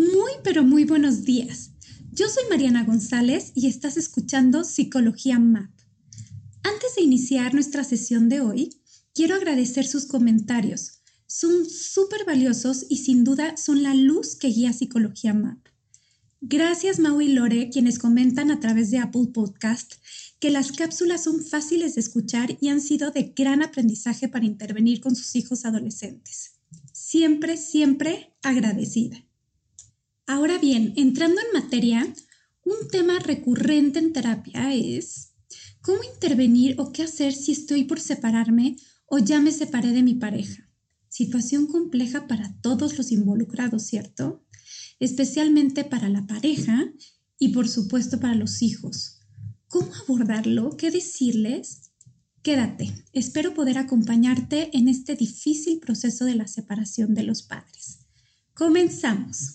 Muy, pero muy buenos días. Yo soy Mariana González y estás escuchando Psicología MAP. Antes de iniciar nuestra sesión de hoy, quiero agradecer sus comentarios. Son súper valiosos y sin duda son la luz que guía Psicología MAP. Gracias Mau y Lore, quienes comentan a través de Apple Podcast que las cápsulas son fáciles de escuchar y han sido de gran aprendizaje para intervenir con sus hijos adolescentes. Siempre, siempre agradecida. Ahora bien, entrando en materia, un tema recurrente en terapia es cómo intervenir o qué hacer si estoy por separarme o ya me separé de mi pareja. Situación compleja para todos los involucrados, ¿cierto? Especialmente para la pareja y por supuesto para los hijos. ¿Cómo abordarlo? ¿Qué decirles? Quédate, espero poder acompañarte en este difícil proceso de la separación de los padres. Comenzamos.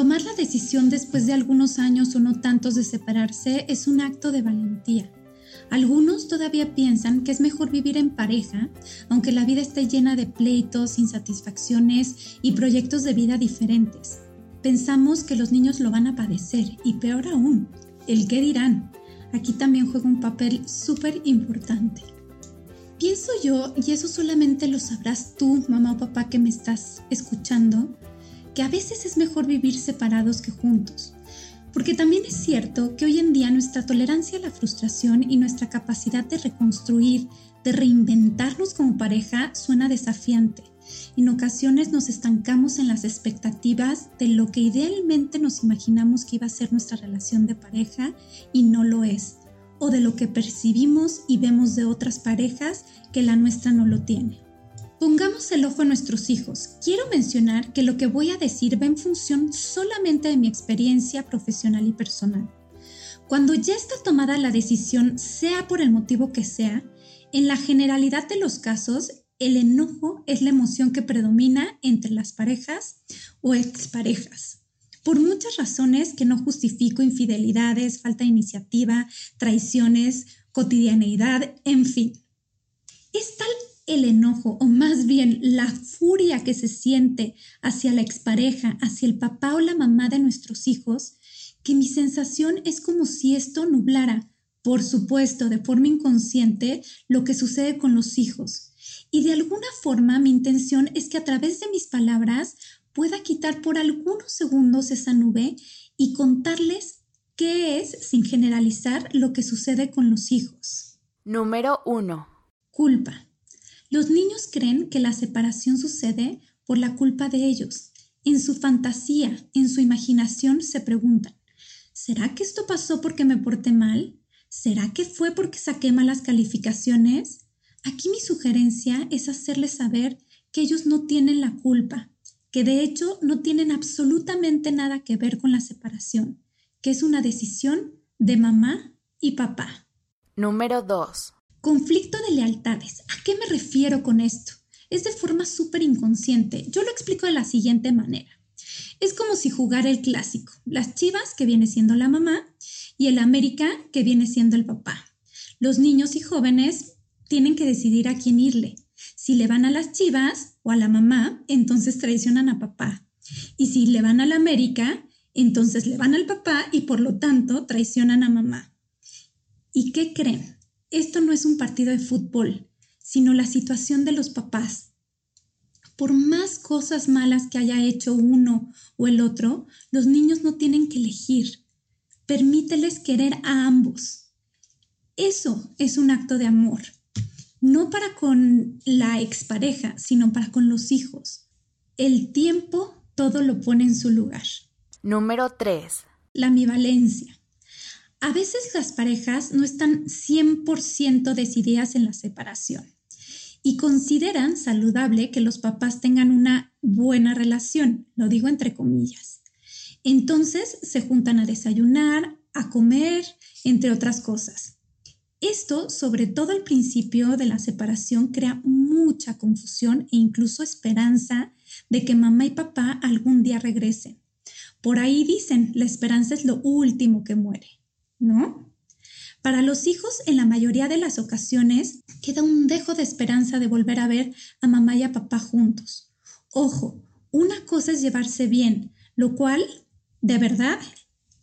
Tomar la decisión después de algunos años o no tantos de separarse es un acto de valentía. Algunos todavía piensan que es mejor vivir en pareja, aunque la vida esté llena de pleitos, insatisfacciones y proyectos de vida diferentes. Pensamos que los niños lo van a padecer y peor aún, el qué dirán. Aquí también juega un papel súper importante. Pienso yo, y eso solamente lo sabrás tú, mamá o papá que me estás escuchando, que a veces es mejor vivir separados que juntos. Porque también es cierto que hoy en día nuestra tolerancia a la frustración y nuestra capacidad de reconstruir, de reinventarnos como pareja suena desafiante. En ocasiones nos estancamos en las expectativas de lo que idealmente nos imaginamos que iba a ser nuestra relación de pareja y no lo es, o de lo que percibimos y vemos de otras parejas que la nuestra no lo tiene. Pongamos el ojo en nuestros hijos. Quiero mencionar que lo que voy a decir va en función solamente de mi experiencia profesional y personal. Cuando ya está tomada la decisión, sea por el motivo que sea, en la generalidad de los casos, el enojo es la emoción que predomina entre las parejas o exparejas. Por muchas razones que no justifico infidelidades, falta de iniciativa, traiciones, cotidianeidad, en fin. Es tal el enojo o más bien la furia que se siente hacia la expareja, hacia el papá o la mamá de nuestros hijos, que mi sensación es como si esto nublara, por supuesto, de forma inconsciente, lo que sucede con los hijos. Y de alguna forma mi intención es que a través de mis palabras pueda quitar por algunos segundos esa nube y contarles qué es, sin generalizar, lo que sucede con los hijos. Número 1. Culpa. Los niños creen que la separación sucede por la culpa de ellos. En su fantasía, en su imaginación se preguntan, ¿será que esto pasó porque me porté mal? ¿Será que fue porque saqué malas calificaciones? Aquí mi sugerencia es hacerles saber que ellos no tienen la culpa, que de hecho no tienen absolutamente nada que ver con la separación, que es una decisión de mamá y papá. Número 2. Conflicto de lealtades. ¿A qué me refiero con esto? Es de forma súper inconsciente. Yo lo explico de la siguiente manera. Es como si jugara el clásico. Las chivas, que viene siendo la mamá, y el América, que viene siendo el papá. Los niños y jóvenes tienen que decidir a quién irle. Si le van a las chivas o a la mamá, entonces traicionan a papá. Y si le van a la América, entonces le van al papá y por lo tanto traicionan a mamá. ¿Y qué creen? Esto no es un partido de fútbol, sino la situación de los papás. Por más cosas malas que haya hecho uno o el otro, los niños no tienen que elegir. Permíteles querer a ambos. Eso es un acto de amor, no para con la expareja, sino para con los hijos. El tiempo todo lo pone en su lugar. Número 3. La ambivalencia. A veces las parejas no están 100% decididas en la separación y consideran saludable que los papás tengan una buena relación, lo digo entre comillas. Entonces se juntan a desayunar, a comer, entre otras cosas. Esto, sobre todo al principio de la separación, crea mucha confusión e incluso esperanza de que mamá y papá algún día regresen. Por ahí dicen, la esperanza es lo último que muere. ¿No? Para los hijos, en la mayoría de las ocasiones, queda un dejo de esperanza de volver a ver a mamá y a papá juntos. Ojo, una cosa es llevarse bien, lo cual, de verdad,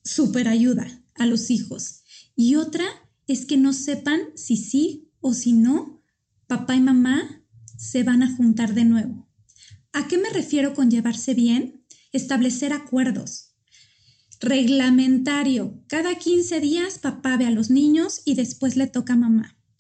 super ayuda a los hijos. Y otra es que no sepan si sí o si no, papá y mamá se van a juntar de nuevo. ¿A qué me refiero con llevarse bien? Establecer acuerdos Reglamentario. Cada 15 días papá ve a los niños y después le toca a mamá.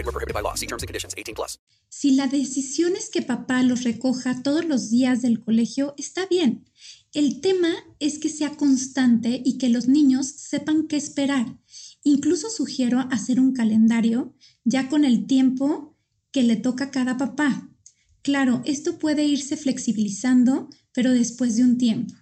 Void were prohibited by law. See terms and conditions. 18 plus. Si la decisión es que papá los recoja todos los días del colegio, está bien. El tema es que sea constante y que los niños sepan qué esperar. Incluso sugiero hacer un calendario ya con el tiempo que le toca a cada papá. Claro, esto puede irse flexibilizando pero después de un tiempo.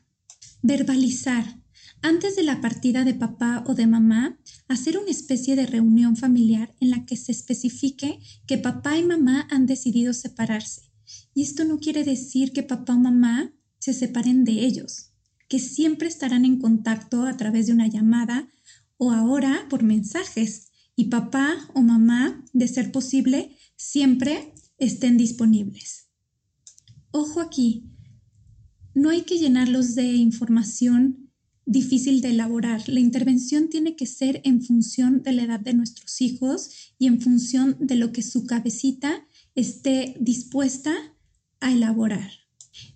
Verbalizar. Antes de la partida de papá o de mamá, hacer una especie de reunión familiar en la que se especifique que papá y mamá han decidido separarse. Y esto no quiere decir que papá o mamá se separen de ellos, que siempre estarán en contacto a través de una llamada o ahora por mensajes y papá o mamá, de ser posible, siempre estén disponibles. Ojo aquí, no hay que llenarlos de información difícil de elaborar. La intervención tiene que ser en función de la edad de nuestros hijos y en función de lo que su cabecita esté dispuesta a elaborar.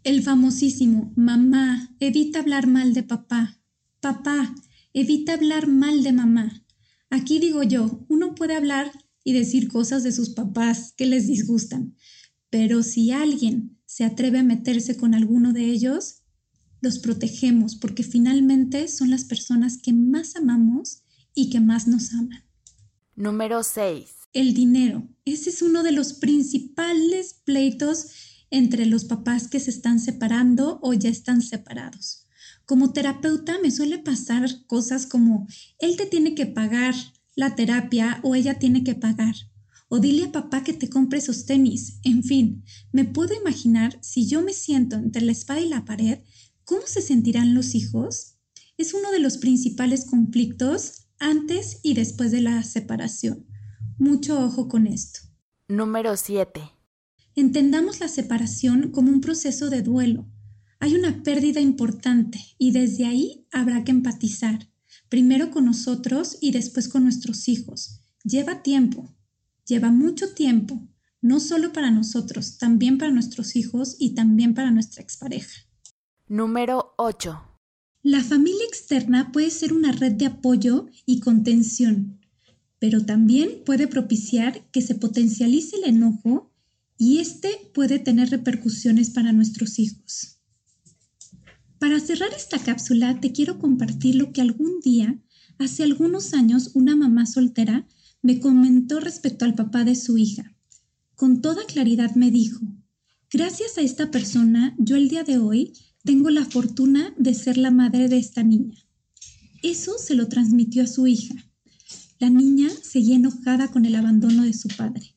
El famosísimo, mamá, evita hablar mal de papá. Papá, evita hablar mal de mamá. Aquí digo yo, uno puede hablar y decir cosas de sus papás que les disgustan, pero si alguien se atreve a meterse con alguno de ellos, los protegemos porque finalmente son las personas que más amamos y que más nos aman. Número 6. El dinero. Ese es uno de los principales pleitos entre los papás que se están separando o ya están separados. Como terapeuta me suele pasar cosas como, él te tiene que pagar la terapia o ella tiene que pagar o dile a papá que te compre esos tenis. En fin, me puedo imaginar si yo me siento entre la espada y la pared, ¿cómo se sentirán los hijos? Es uno de los principales conflictos antes y después de la separación. Mucho ojo con esto. Número 7. Entendamos la separación como un proceso de duelo. Hay una pérdida importante y desde ahí habrá que empatizar, primero con nosotros y después con nuestros hijos. Lleva tiempo, lleva mucho tiempo, no solo para nosotros, también para nuestros hijos y también para nuestra expareja. Número 8. La familia externa puede ser una red de apoyo y contención, pero también puede propiciar que se potencialice el enojo y este puede tener repercusiones para nuestros hijos. Para cerrar esta cápsula te quiero compartir lo que algún día, hace algunos años, una mamá soltera me comentó respecto al papá de su hija. Con toda claridad me dijo, gracias a esta persona, yo el día de hoy tengo la fortuna de ser la madre de esta niña. Eso se lo transmitió a su hija. La niña seguía enojada con el abandono de su padre.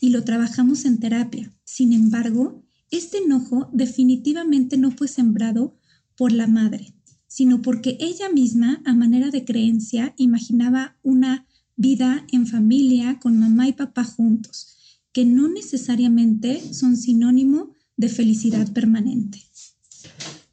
y lo trabajamos en terapia. Sin embargo, este enojo definitivamente no fue sembrado por la madre, sino porque ella misma, a manera de creencia, imaginaba una vida en familia con mamá y papá juntos, que no necesariamente son sinónimo de felicidad permanente.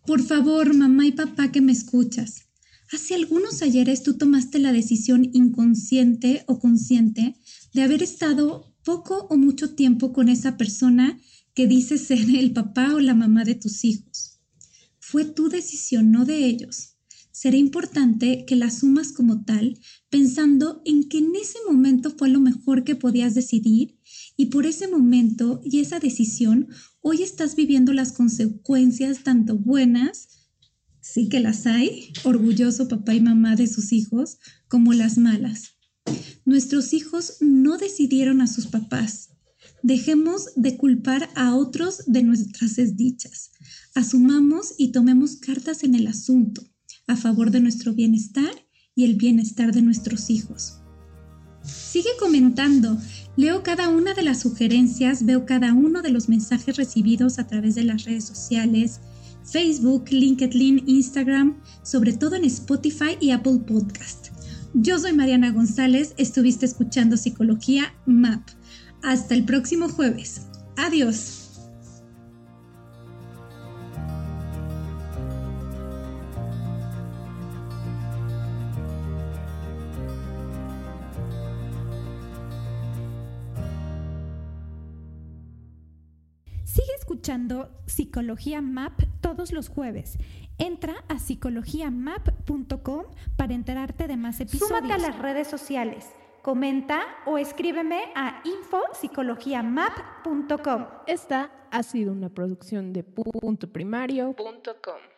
Por favor, mamá y papá que me escuchas, hace algunos ayeres tú tomaste la decisión inconsciente o consciente de haber estado poco o mucho tiempo con esa persona que dice ser el papá o la mamá de tus hijos. Fue tu decisión, no de ellos. Será importante que la asumas como tal, pensando en que en ese momento fue lo mejor que podías decidir y por ese momento y esa decisión hoy estás viviendo las consecuencias tanto buenas, sí que las hay, orgulloso papá y mamá de sus hijos, como las malas. Nuestros hijos no decidieron a sus papás. Dejemos de culpar a otros de nuestras desdichas. Asumamos y tomemos cartas en el asunto a favor de nuestro bienestar y el bienestar de nuestros hijos. Sigue comentando. Leo cada una de las sugerencias, veo cada uno de los mensajes recibidos a través de las redes sociales, Facebook, LinkedIn, Instagram, sobre todo en Spotify y Apple Podcast. Yo soy Mariana González, estuviste escuchando Psicología MAP. Hasta el próximo jueves. Adiós. Escuchando Psicología Map todos los jueves. Entra a psicologiamap.com para enterarte de más episodios. Súmate a las redes sociales, comenta o escríbeme a infopsicologiamap.com. Esta ha sido una producción de puntoprimario.com.